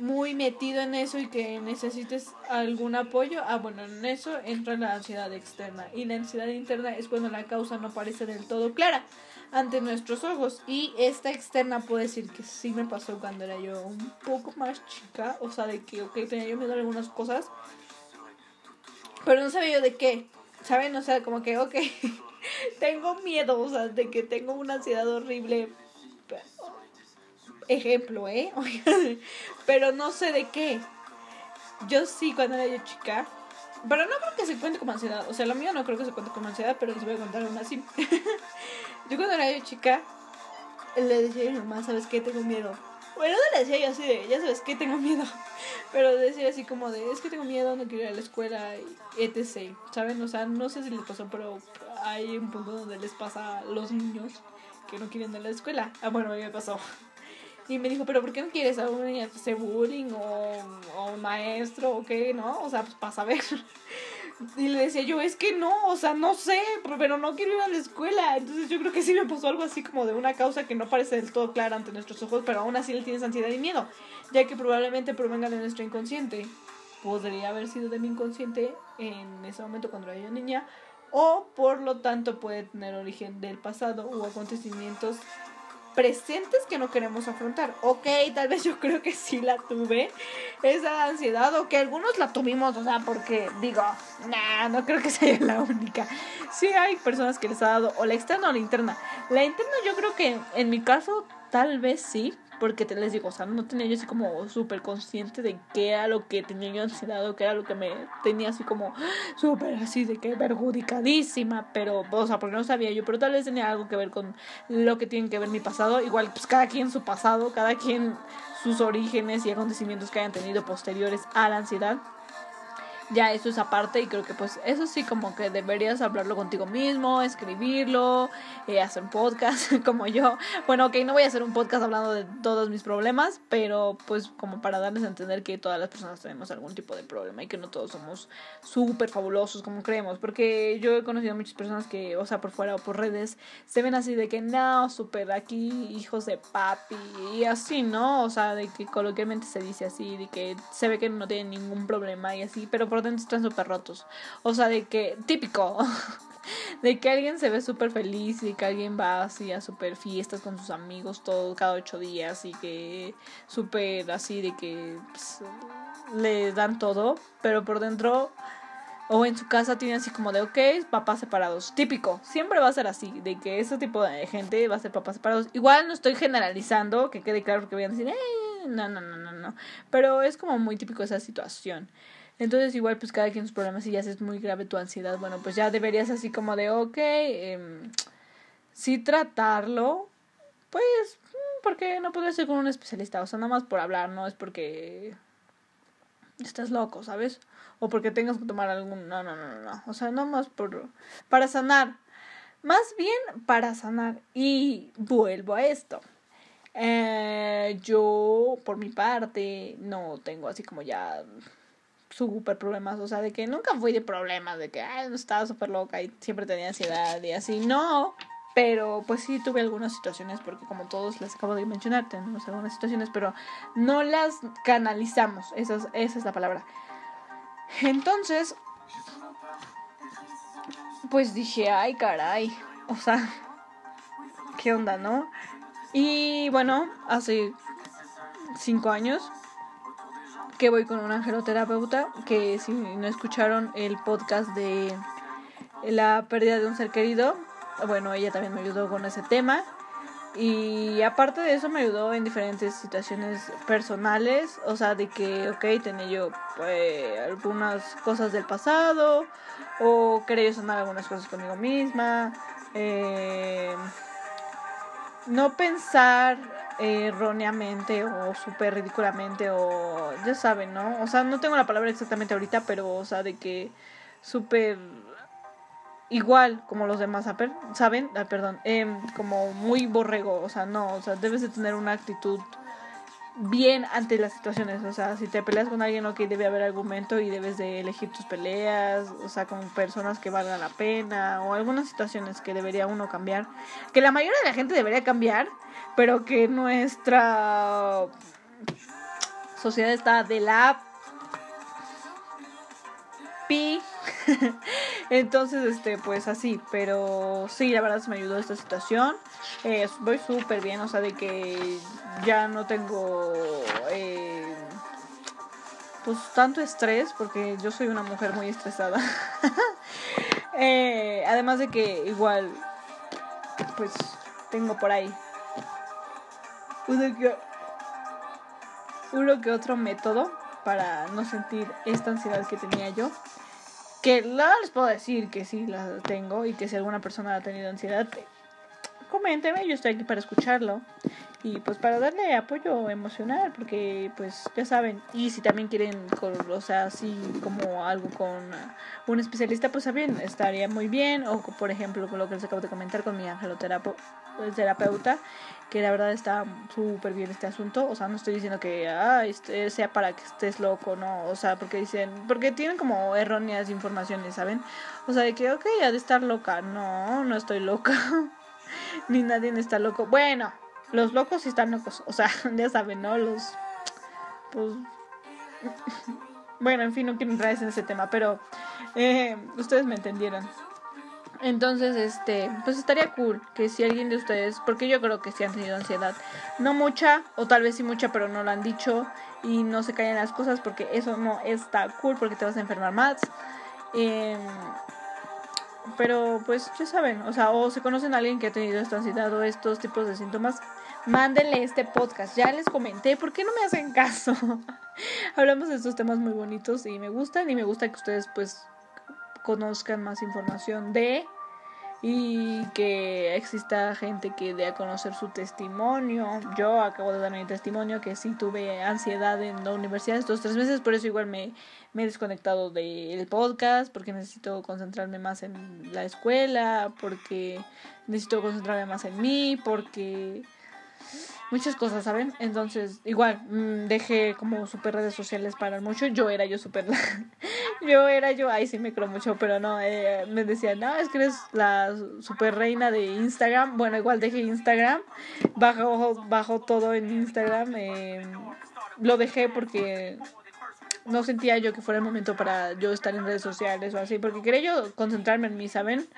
muy metido en eso y que necesites algún apoyo, ah, bueno, en eso entra la ansiedad externa. Y la ansiedad interna es cuando la causa no parece del todo clara ante nuestros ojos. Y esta externa puede decir que sí me pasó cuando era yo un poco más chica, o sea, de que, ok, tenía yo miedo a algunas cosas, pero no sabía yo de qué, ¿saben? O sea, como que, ok, tengo miedo, o sea, de que tengo una ansiedad horrible ejemplo, ¿eh? pero no sé de qué. Yo sí, cuando era yo chica, pero no creo que se cuente como ansiedad. O sea, lo mío no creo que se cuente como ansiedad, pero les voy a contar una así. yo cuando era yo chica, le decía a mi mamá, ¿sabes qué? Tengo miedo. Bueno, no le decía yo así de, ya sabes qué, tengo miedo. Pero decía así como de, es que tengo miedo, no quiero ir a la escuela, etc. ¿Saben? O sea, no sé si les pasó, pero hay un punto donde les pasa a los niños que no quieren ir a la escuela. Ah, bueno, a mí me pasó. Y me dijo, pero ¿por qué no quieres a hace bullying o, o un maestro o qué, no? O sea, pues para saber. Y le decía yo, es que no, o sea, no sé, pero no quiero ir a la escuela. Entonces yo creo que sí me pasó algo así como de una causa que no parece del todo clara ante nuestros ojos, pero aún así le tienes ansiedad y miedo, ya que probablemente provenga de nuestro inconsciente. Podría haber sido de mi inconsciente en ese momento cuando era niña, o por lo tanto puede tener origen del pasado o acontecimientos presentes que no queremos afrontar. Ok, tal vez yo creo que sí la tuve, esa ansiedad, o que algunos la tuvimos, o sea, porque digo, nah, no creo que sea la única. Sí hay personas que les ha dado, o la externa o la interna. La interna yo creo que en mi caso tal vez sí, porque te les digo, o sea, no tenía yo así como súper consciente de qué era lo que tenía yo ansiedad o qué era lo que me tenía así como súper así de que perjudicadísima, pero, o sea, porque no sabía yo, pero tal vez tenía algo que ver con lo que tiene que ver mi pasado. Igual, pues cada quien su pasado, cada quien sus orígenes y acontecimientos que hayan tenido posteriores a la ansiedad ya eso es aparte y creo que pues eso sí como que deberías hablarlo contigo mismo, escribirlo, eh, hacer un podcast como yo. Bueno, ok, no voy a hacer un podcast hablando de todos mis problemas, pero pues como para darles a entender que todas las personas tenemos algún tipo de problema y que no todos somos súper fabulosos como creemos, porque yo he conocido muchas personas que, o sea, por fuera o por redes, se ven así de que no, súper aquí hijos de papi y así, ¿no? O sea, de que coloquialmente se dice así, de que se ve que no tienen ningún problema y así, pero por dentro están súper rotos. O sea, de que, típico, de que alguien se ve súper feliz y que alguien va así a súper fiestas con sus amigos todo, cada ocho días y que súper así de que pues, le dan todo, pero por dentro o en su casa tiene así como de, ok, papás separados. Típico, siempre va a ser así, de que ese tipo de gente va a ser papás separados. Igual no estoy generalizando, que quede claro que voy a decir, eh, no, no, no, no, no. Pero es como muy típico esa situación. Entonces igual pues cada quien sus problemas y ya es muy grave tu ansiedad, bueno pues ya deberías así como de ok, eh, sí tratarlo, pues mm, porque no puedes ser con un especialista, o sea, nada más por hablar, no es porque estás loco, ¿sabes? O porque tengas que tomar algún, no, no, no, no, o sea, nada más por, para sanar, más bien para sanar y vuelvo a esto. Eh, yo, por mi parte, no tengo así como ya súper problemas, o sea, de que nunca fui de problemas, de que, ay, estaba súper loca y siempre tenía ansiedad y así, no, pero pues sí tuve algunas situaciones, porque como todos les acabo de mencionar, tenemos algunas situaciones, pero no las canalizamos, esa es, esa es la palabra. Entonces, pues dije, ay, caray, o sea, ¿qué onda, no? Y bueno, hace cinco años que voy con un angeloterapeuta, que si no escucharon el podcast de la pérdida de un ser querido, bueno, ella también me ayudó con ese tema. Y aparte de eso me ayudó en diferentes situaciones personales, o sea, de que, ok, tenía yo pues, algunas cosas del pasado, o quería yo sanar algunas cosas conmigo misma, eh, no pensar erróneamente o súper ridículamente o ya saben, ¿no? O sea, no tengo la palabra exactamente ahorita, pero o sea, de que súper igual como los demás, ¿saben? Ah, perdón, eh, como muy borrego, o sea, no, o sea, debes de tener una actitud bien ante las situaciones. O sea, si te peleas con alguien, ok, debe haber argumento y debes de elegir tus peleas, o sea, con personas que valgan la pena, o algunas situaciones que debería uno cambiar. Que la mayoría de la gente debería cambiar, pero que nuestra sociedad está de la pi. Entonces, este, pues así, pero sí, la verdad se me ayudó esta situación. Eh, voy súper bien, o sea, de que ya no tengo eh, pues tanto estrés porque yo soy una mujer muy estresada eh, además de que igual pues tengo por ahí uno que, uno que otro método para no sentir esta ansiedad que tenía yo que no les puedo decir que sí la tengo y que si alguna persona ha tenido ansiedad coménteme, yo estoy aquí para escucharlo y pues para darle apoyo emocional porque pues ya saben y si también quieren o sea así como algo con un especialista pues también estaría muy bien o por ejemplo con lo que les acabo de comentar con mi angeloterapeuta el terapeuta, que la verdad está súper bien este asunto. O sea, no estoy diciendo que ah, sea para que estés loco, no. O sea, porque dicen, porque tienen como erróneas informaciones, ¿saben? O sea, de que, ok, ha de estar loca. No, no estoy loca. Ni nadie está loco. Bueno, los locos sí están locos. O sea, ya saben, ¿no? Los. Pues. bueno, en fin, no quiero entrar en ese tema, pero. Eh, ustedes me entendieron. Entonces, este, pues estaría cool que si alguien de ustedes, porque yo creo que sí han tenido ansiedad, no mucha, o tal vez sí mucha, pero no lo han dicho y no se callan las cosas porque eso no está cool porque te vas a enfermar más. Em, pero pues ya saben, o sea, o se conocen a alguien que ha tenido esta ansiedad o estos tipos de síntomas, mándenle este podcast. Ya les comenté, ¿por qué no me hacen caso? Hablamos de estos temas muy bonitos y me gustan y me gusta que ustedes pues conozcan más información de y que exista gente que dé a conocer su testimonio. Yo acabo de dar mi testimonio que sí tuve ansiedad en la universidad estos tres meses, por eso igual me, me he desconectado del podcast, porque necesito concentrarme más en la escuela, porque necesito concentrarme más en mí, porque muchas cosas, ¿saben? Entonces, igual, mm, dejé como super redes sociales para mucho. Yo era yo super... yo era yo, ahí sí me creo mucho, pero no, eh, me decían, no, es que eres la super reina de Instagram. Bueno, igual dejé Instagram, bajo, bajo todo en Instagram. Eh, lo dejé porque no sentía yo que fuera el momento para yo estar en redes sociales o así, porque quería yo concentrarme en mí, ¿saben?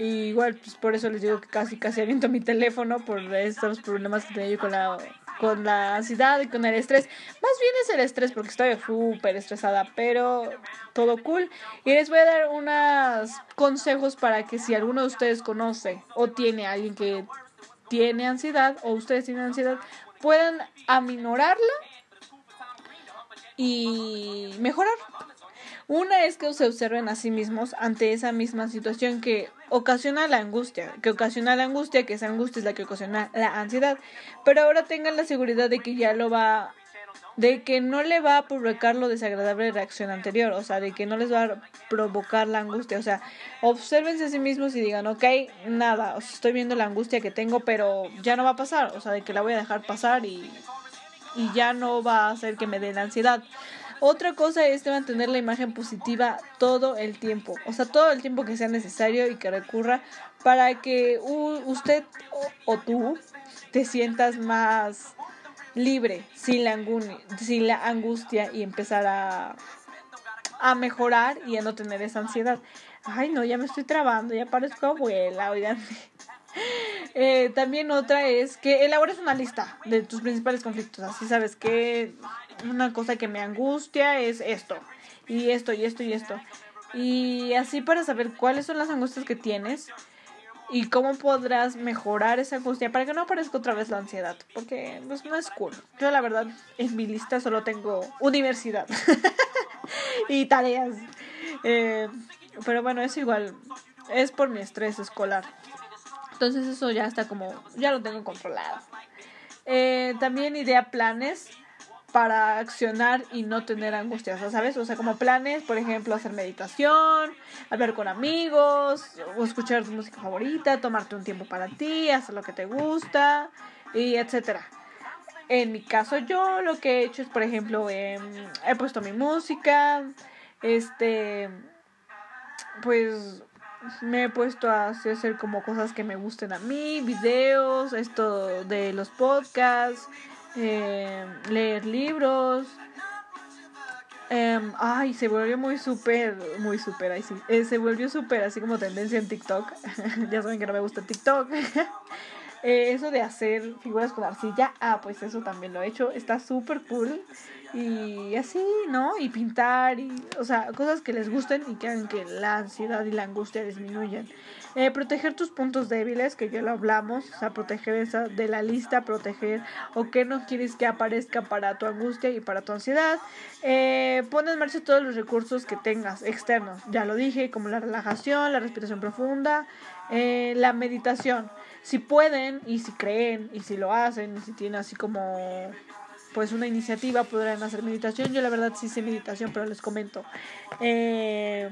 Y igual, pues por eso les digo que casi casi aviento mi teléfono por estos problemas que tenía yo con la, con la ansiedad y con el estrés. Más bien es el estrés porque estoy súper estresada, pero todo cool. Y les voy a dar unos consejos para que si alguno de ustedes conoce o tiene alguien que tiene ansiedad o ustedes tienen ansiedad, puedan aminorarla y mejorar. Una es que se observen a sí mismos ante esa misma situación que ocasiona la angustia, que ocasiona la angustia, que esa angustia es la que ocasiona la ansiedad. Pero ahora tengan la seguridad de que ya lo va, de que no le va a provocar lo desagradable reacción anterior, o sea, de que no les va a provocar la angustia, o sea, observense a sí mismos y digan, ok, nada, estoy viendo la angustia que tengo, pero ya no va a pasar, o sea, de que la voy a dejar pasar y, y ya no va a hacer que me dé la ansiedad. Otra cosa es mantener la imagen positiva todo el tiempo, o sea, todo el tiempo que sea necesario y que recurra para que usted o, tú te sientas más libre, sin la, sin la angustia y empezar a, a mejorar y a no tener esa ansiedad. Ay, no, ya me estoy trabando, ya parezco abuela, oigan. Eh, también otra es que elabores una lista de tus principales conflictos. Así sabes que una cosa que me angustia es esto, y esto, y esto, y esto. Y así para saber cuáles son las angustias que tienes y cómo podrás mejorar esa angustia para que no aparezca otra vez la ansiedad, porque pues, no es cool. Yo la verdad en mi lista solo tengo universidad y tareas. Eh, pero bueno, es igual, es por mi estrés escolar. Entonces eso ya está como, ya lo tengo controlado. Eh, también idea planes para accionar y no tener angustias, ¿sabes? O sea, como planes, por ejemplo, hacer meditación, hablar con amigos, o escuchar tu música favorita, tomarte un tiempo para ti, hacer lo que te gusta, y etcétera. En mi caso, yo lo que he hecho es, por ejemplo, em, he puesto mi música, este, pues me he puesto a hacer como cosas que me gusten a mí, videos, esto de los podcasts, eh, leer libros. Em, ay, se volvió muy súper, muy súper, ahí sí. Eh, se volvió súper así como tendencia en TikTok. ya saben que no me gusta TikTok. Eh, eso de hacer figuras con arcilla, ah, pues eso también lo he hecho. Está súper cool. Y así, ¿no? Y pintar, y, o sea, cosas que les gusten y que hagan que la ansiedad y la angustia disminuyan. Eh, proteger tus puntos débiles, que ya lo hablamos, o sea, proteger esa de la lista, proteger o que no quieres que aparezca para tu angustia y para tu ansiedad. Eh, pon en marcha todos los recursos que tengas externos, ya lo dije, como la relajación, la respiración profunda, eh, la meditación. Si pueden y si creen y si lo hacen y si tienen así como pues una iniciativa podrán hacer meditación. Yo la verdad sí sé meditación, pero les comento. Eh,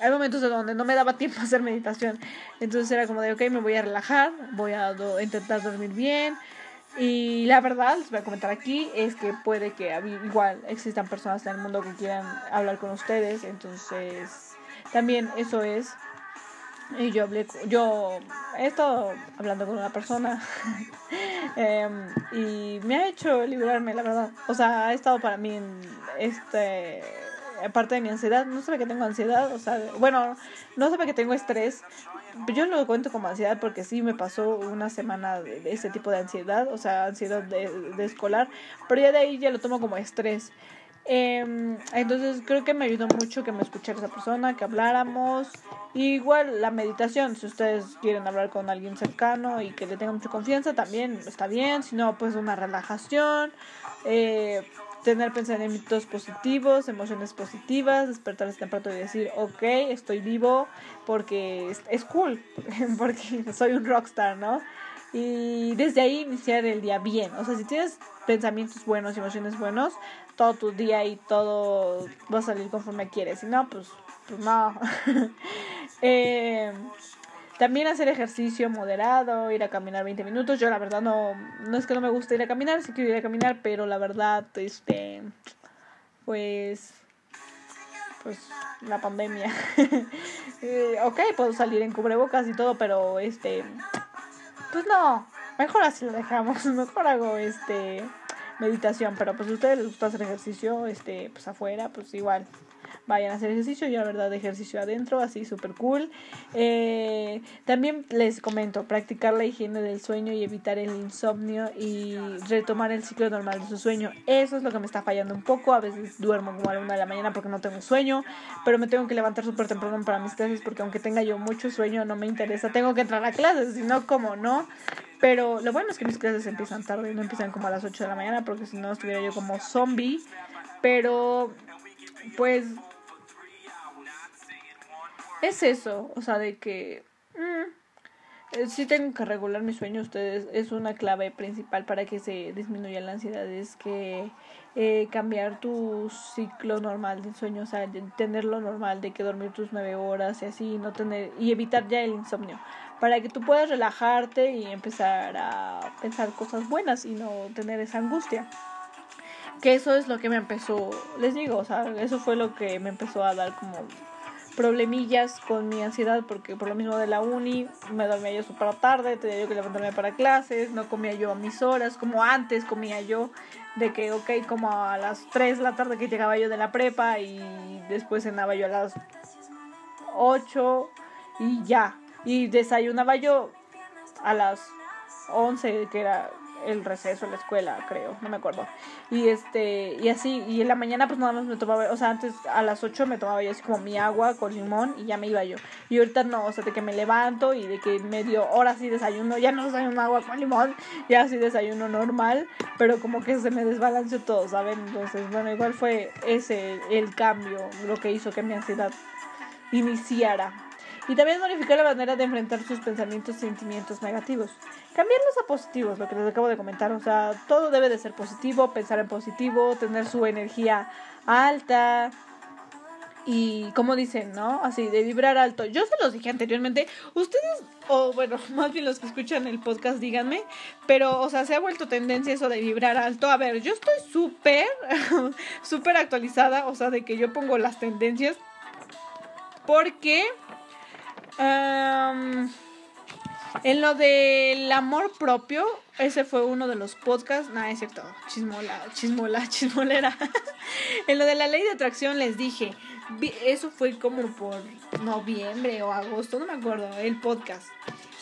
hay momentos en donde no me daba tiempo a hacer meditación. Entonces era como de, ok, me voy a relajar, voy a intentar dormir bien. Y la verdad, les voy a comentar aquí, es que puede que igual existan personas en el mundo que quieran hablar con ustedes. Entonces, también eso es. Y yo hablé, yo he estado hablando con una persona em, y me ha hecho liberarme, la verdad. O sea, ha estado para mí en este aparte de mi ansiedad, no sabe que tengo ansiedad, o sea, bueno, no sabe que tengo estrés. Yo lo cuento como ansiedad porque sí me pasó una semana de, ese tipo de ansiedad, o sea, ansiedad de, de, escolar, pero ya de ahí ya lo tomo como estrés. Eh, entonces creo que me ayudó mucho que me escuchara esa persona, que habláramos. igual la meditación, si ustedes quieren hablar con alguien cercano y que le tenga mucha confianza, también está bien. Si no, pues una relajación. Eh, tener pensamientos positivos, emociones positivas, despertarse temprano y decir, ok, estoy vivo porque es, cool, porque soy un rockstar, ¿no? Y desde ahí iniciar el día bien. O sea, si tienes pensamientos buenos emociones buenos, todo tu día y todo va a salir conforme quieres. Si no, pues, pues no. eh, también hacer ejercicio moderado, ir a caminar 20 minutos. Yo la verdad no, no es que no me guste ir a caminar, sí quiero ir a caminar, pero la verdad, este, pues, pues la pandemia. Eh, ok, puedo salir en cubrebocas y todo, pero este, pues no, mejor así lo dejamos, mejor hago este meditación, pero pues a ustedes les gusta hacer ejercicio, este, pues afuera, pues igual, vayan a hacer ejercicio, yo la verdad ejercicio adentro, así súper cool. Eh, también les comento, practicar la higiene del sueño y evitar el insomnio y retomar el ciclo normal de su sueño. Eso es lo que me está fallando un poco, a veces duermo como a la una de la mañana porque no tengo sueño, pero me tengo que levantar súper temprano para mis clases porque aunque tenga yo mucho sueño no me interesa, tengo que entrar a clases, si no, como no. Pero lo bueno es que mis clases empiezan tarde, no empiezan como a las 8 de la mañana porque si no estuviera yo como zombie. Pero pues es eso, o sea, de que mm, eh, si tengo que regular mi sueño, ustedes es una clave principal para que se disminuya la ansiedad, es que eh, cambiar tu ciclo normal del sueño, o sea, tenerlo normal de que dormir tus nueve horas y así, no tener y evitar ya el insomnio, para que tú puedas relajarte y empezar a pensar cosas buenas y no tener esa angustia que eso es lo que me empezó, les digo, o sea, eso fue lo que me empezó a dar como problemillas con mi ansiedad porque por lo mismo de la uni me dormía yo súper tarde, tenía yo que levantarme para clases, no comía yo a mis horas, como antes comía yo, de que, ok, como a las 3 de la tarde que llegaba yo de la prepa y después cenaba yo a las 8 y ya, y desayunaba yo a las 11, que era el receso en la escuela, creo, no me acuerdo. Y este, y así, y en la mañana pues nada más me tomaba, o sea, antes a las 8 me tomaba yo así como mi agua con limón y ya me iba yo. Y ahorita no, o sea, de que me levanto y de que medio hora sí desayuno, ya no desayuno agua con limón, ya sí desayuno normal, pero como que se me desbalanceó todo, ¿saben? Entonces, bueno, igual fue ese el cambio, lo que hizo que mi ansiedad iniciara. Y también modificar la manera de enfrentar sus pensamientos y sentimientos negativos cambiarlos a positivos, lo que les acabo de comentar. O sea, todo debe de ser positivo, pensar en positivo, tener su energía alta. Y como dicen, ¿no? Así, de vibrar alto. Yo se los dije anteriormente. Ustedes, o bueno, más bien los que escuchan el podcast, díganme. Pero, o sea, se ha vuelto tendencia eso de vibrar alto. A ver, yo estoy súper, súper actualizada. O sea, de que yo pongo las tendencias. Porque... En lo del amor propio, ese fue uno de los podcasts. Nada, es cierto. Chismola, chismola, chismolera. en lo de la ley de atracción les dije. Eso fue como por noviembre o agosto, no me acuerdo, el podcast.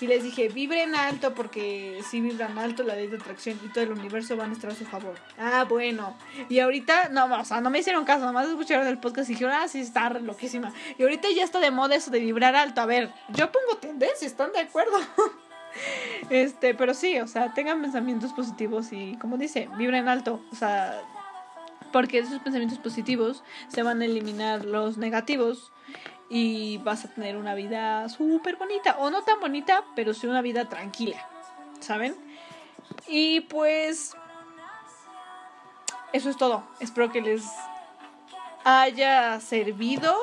Y les dije, vibren alto porque si vibran alto la ley de atracción y todo el universo van a estar a su favor. Ah, bueno. Y ahorita, no, o sea, no me hicieron caso, nomás escucharon el podcast y dijeron, ah, sí, está loquísima. Y ahorita ya está de moda eso de vibrar alto. A ver, yo pongo tendencia, ¿están de acuerdo? este, pero sí, o sea, tengan pensamientos positivos y, como dice, vibren alto. O sea, porque esos pensamientos positivos se van a eliminar los negativos y vas a tener una vida súper bonita, o no tan bonita, pero sí una vida tranquila, ¿saben? Y pues eso es todo. Espero que les haya servido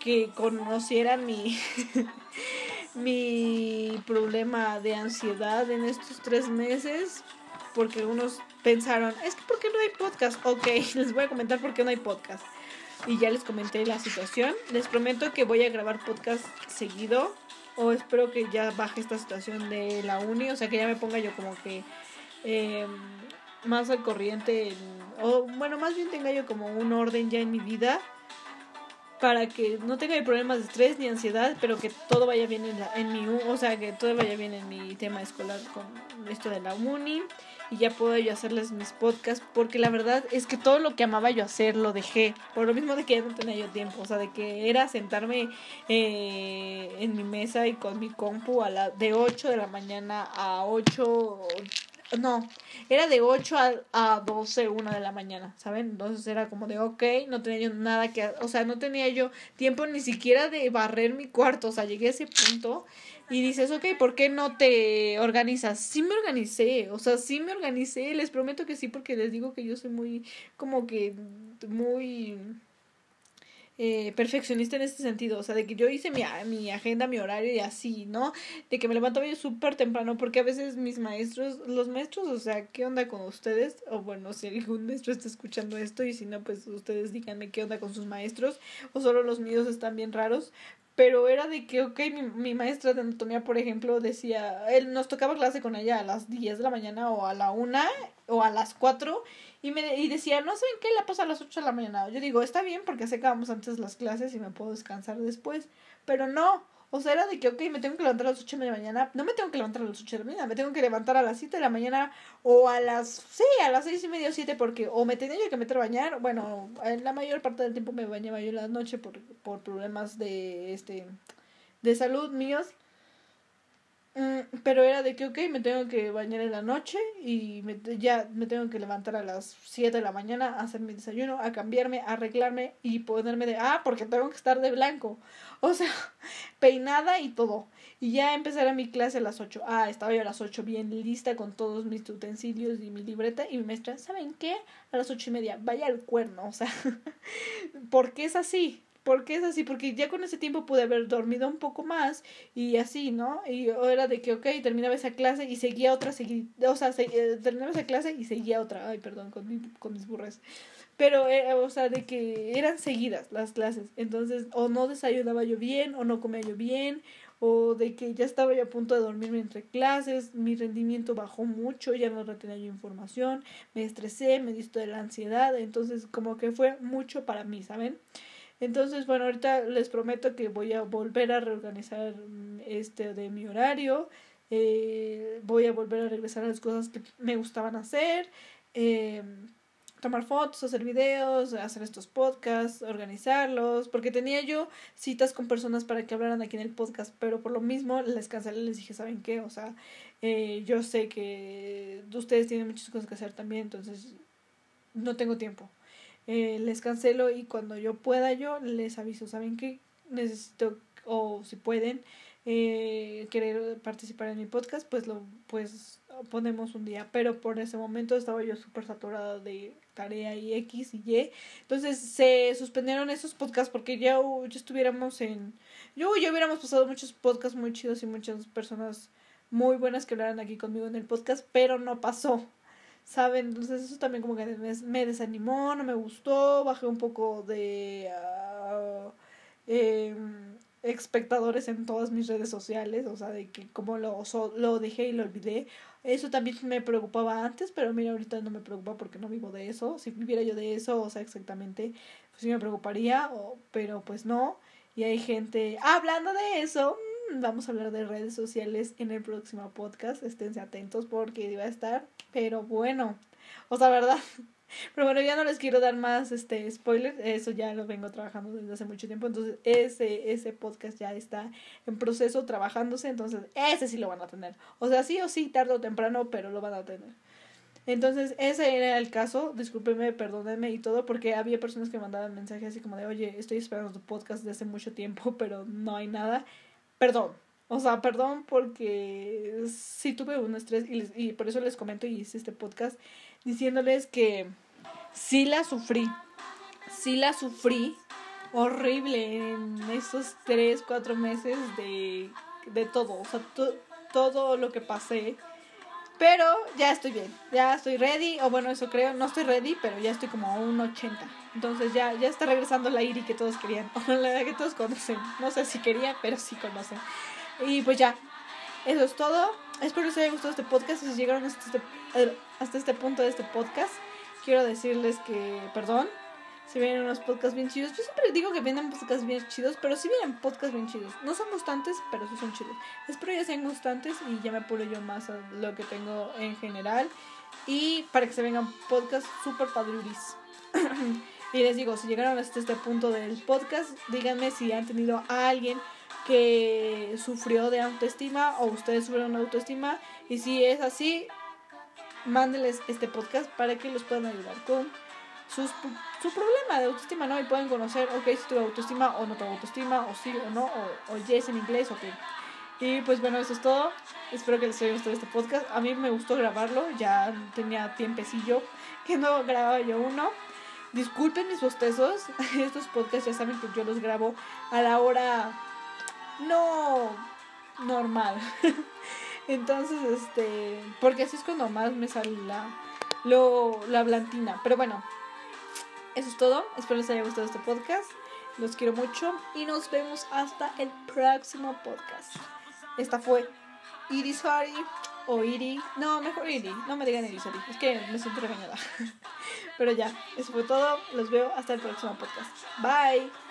que conocieran mi, mi problema de ansiedad en estos tres meses, porque algunos pensaron, es que ¿por qué no hay podcast? Ok, les voy a comentar por qué no hay podcast. Y ya les comenté la situación. Les prometo que voy a grabar podcast seguido. O espero que ya baje esta situación de la uni. O sea, que ya me ponga yo como que em, más al corriente. o bueno, más bien tenga yo como un orden ya en mi vida para que no tenga problemas de estrés ni ansiedad, pero que todo vaya bien en, la, en mi, o sea, que todo vaya bien en mi tema escolar con esto de la uni y ya puedo yo hacerles mis podcasts porque la verdad es que todo lo que amaba yo hacer lo dejé por lo mismo de que ya no tenía yo tiempo o sea de que era sentarme eh, en mi mesa y con mi compu a la de 8 de la mañana a 8 no, era de 8 a, a 12, 1 de la mañana, ¿saben? Entonces era como de, ok, no tenía yo nada que, o sea, no tenía yo tiempo ni siquiera de barrer mi cuarto, o sea, llegué a ese punto y dices, ok, ¿por qué no te organizas? Sí me organicé, o sea, sí me organicé, les prometo que sí, porque les digo que yo soy muy, como que, muy eh, perfeccionista en este sentido, o sea, de que yo hice mi, mi agenda, mi horario y así, ¿no? De que me levantaba yo súper temprano, porque a veces mis maestros, los maestros, o sea, ¿qué onda con ustedes? O bueno, si algún maestro está escuchando esto y si no, pues ustedes díganme qué onda con sus maestros, o solo los míos están bien raros, pero era de que, ok, mi, mi, maestra de anatomía, por ejemplo, decía, él nos tocaba clase con ella a las 10 de la mañana o a la 1 o a las 4 y, me, y decía, no saben qué, la pasa a las 8 de la mañana. Yo digo, está bien porque sé que vamos antes las clases y me puedo descansar después, pero no, o sea, era de que, ok, me tengo que levantar a las 8 de la mañana. No me tengo que levantar a las 8 de la mañana, me tengo que levantar a las 7 de la mañana o a las, sí, a las 6 y media o 7 porque o me tenía yo que meter a bañar. Bueno, en la mayor parte del tiempo me bañaba yo en la noche por, por problemas de, este, de salud míos. Mm, pero era de que, ok, me tengo que bañar en la noche y me, ya me tengo que levantar a las 7 de la mañana a hacer mi desayuno, a cambiarme, a arreglarme y ponerme de, ah, porque tengo que estar de blanco. O sea, peinada y todo. Y ya empezar a mi clase a las 8. Ah, estaba yo a las 8 bien lista con todos mis utensilios y mi libreta. Y mi maestra, ¿saben qué? A las ocho y media, vaya al cuerno. O sea, porque es así. ¿Por qué es así? Porque ya con ese tiempo pude haber dormido un poco más y así, ¿no? Y era de que, ok, terminaba esa clase y seguía otra, seguí, o sea, eh, terminaba esa clase y seguía otra. Ay, perdón, con, con mis burras. Pero, eh, o sea, de que eran seguidas las clases. Entonces, o no desayunaba yo bien, o no comía yo bien, o de que ya estaba yo a punto de dormirme entre clases, mi rendimiento bajó mucho, ya no retenía yo información, me estresé, me diste de la ansiedad, entonces como que fue mucho para mí, ¿saben? Entonces, bueno, ahorita les prometo que voy a volver a reorganizar mm, este de mi horario. Eh, voy a volver a regresar a las cosas que me gustaban hacer. Eh, tomar fotos, hacer videos, hacer estos podcasts, organizarlos, porque tenía yo citas con personas para que hablaran aquí en el podcast, pero por lo mismo les cancelé, les dije, ¿saben qué? O sea, eh, yo sé que ustedes tienen muchas cosas que hacer también, entonces no tengo tiempo eh, les cancelo y cuando yo pueda yo les aviso, ¿saben qué? Necesito, o si pueden, eh, querer participar en mi podcast, pues lo pues ponemos un día, pero por ese momento estaba yo súper saturada de tarea y X y Y, entonces se suspendieron esos podcasts porque ya, ya estuviéramos en, yo ya hubiéramos pasado muchos podcasts muy chidos y muchas personas muy buenas que hablaran aquí conmigo en el podcast, pero no pasó. ¿Saben? Entonces eso también como que me, desanimó, no me gustó, bajé un poco de uh, eh, espectadores en todas mis redes sociales, o sea, de que como lo, lo dejé y lo olvidé. Eso también me preocupaba antes, pero mira, ahorita no me preocupa porque no vivo de eso. Si viviera yo de eso, o sea, exactamente, pues sí me preocuparía, pero pues no. Y hay gente, hablando de eso, vamos a hablar de redes sociales en el próximo podcast. Esténse atentos porque iba a estar pero bueno, o sea, verdad. Pero bueno, ya no les quiero dar más este spoiler, eso ya lo vengo trabajando desde hace mucho tiempo, entonces ese ese podcast ya está en proceso trabajándose, entonces ese sí lo van a tener. O sea, sí o sí, tarde o temprano, pero lo van a tener. Entonces, ese era el caso, discúlpeme, perdónenme y todo, porque había personas que mandaban mensajes así como de, oye, estoy esperando tu podcast desde hace mucho tiempo, pero no hay nada. Perdón, o sea, perdón porque sí tuve un estrés y, y por eso les comento y hice este podcast diciéndoles que sí la sufrí, sí la sufrí horrible en estos tres, cuatro meses de, de todo. O sea, to- todo lo que pasé. Pero ya estoy bien, ya estoy ready, o bueno, eso creo, no estoy ready, pero ya estoy como a un 80. Entonces ya, ya está regresando la Iri que todos querían, o la que todos conocen. No sé si querían, pero sí conocen. Y pues ya, eso es todo. Espero les haya gustado este podcast. Si llegaron hasta este, eh, hasta este punto de este podcast, quiero decirles que, perdón, si vienen unos podcasts bien chidos. Yo siempre digo que vienen podcasts bien chidos, pero sí vienen podcasts bien chidos. No son constantes, pero sí son chidos. Espero ya sean constantes y ya me apuro yo más a lo que tengo en general. Y para que se vengan podcasts súper padruris. y les digo, si llegaron hasta este punto del podcast, díganme si han tenido a alguien que sufrió de autoestima o ustedes sufrieron autoestima. Y si es así, mándenles este podcast para que los puedan ayudar con sus, su problema de autoestima, ¿no? Y pueden conocer, ok, si tuve autoestima o no tuve autoestima, o sí o no, o, o yes en inglés, ok. Y pues bueno, eso es todo. Espero que les haya gustado este podcast. A mí me gustó grabarlo, ya tenía tiempecillo que no grababa yo uno. Disculpen mis bostezos, estos podcasts ya saben que yo los grabo a la hora no normal. Entonces, este, porque así es cuando más me sale la, lo, la blantina. Pero bueno, eso es todo. Espero les haya gustado este podcast. Los quiero mucho y nos vemos hasta el próximo podcast. Esta fue Irisari o Iri. No, mejor Iri. No me digan Irisari. Es que me siento regañada. Pero ya, eso fue todo. Los veo hasta el próximo podcast. Bye.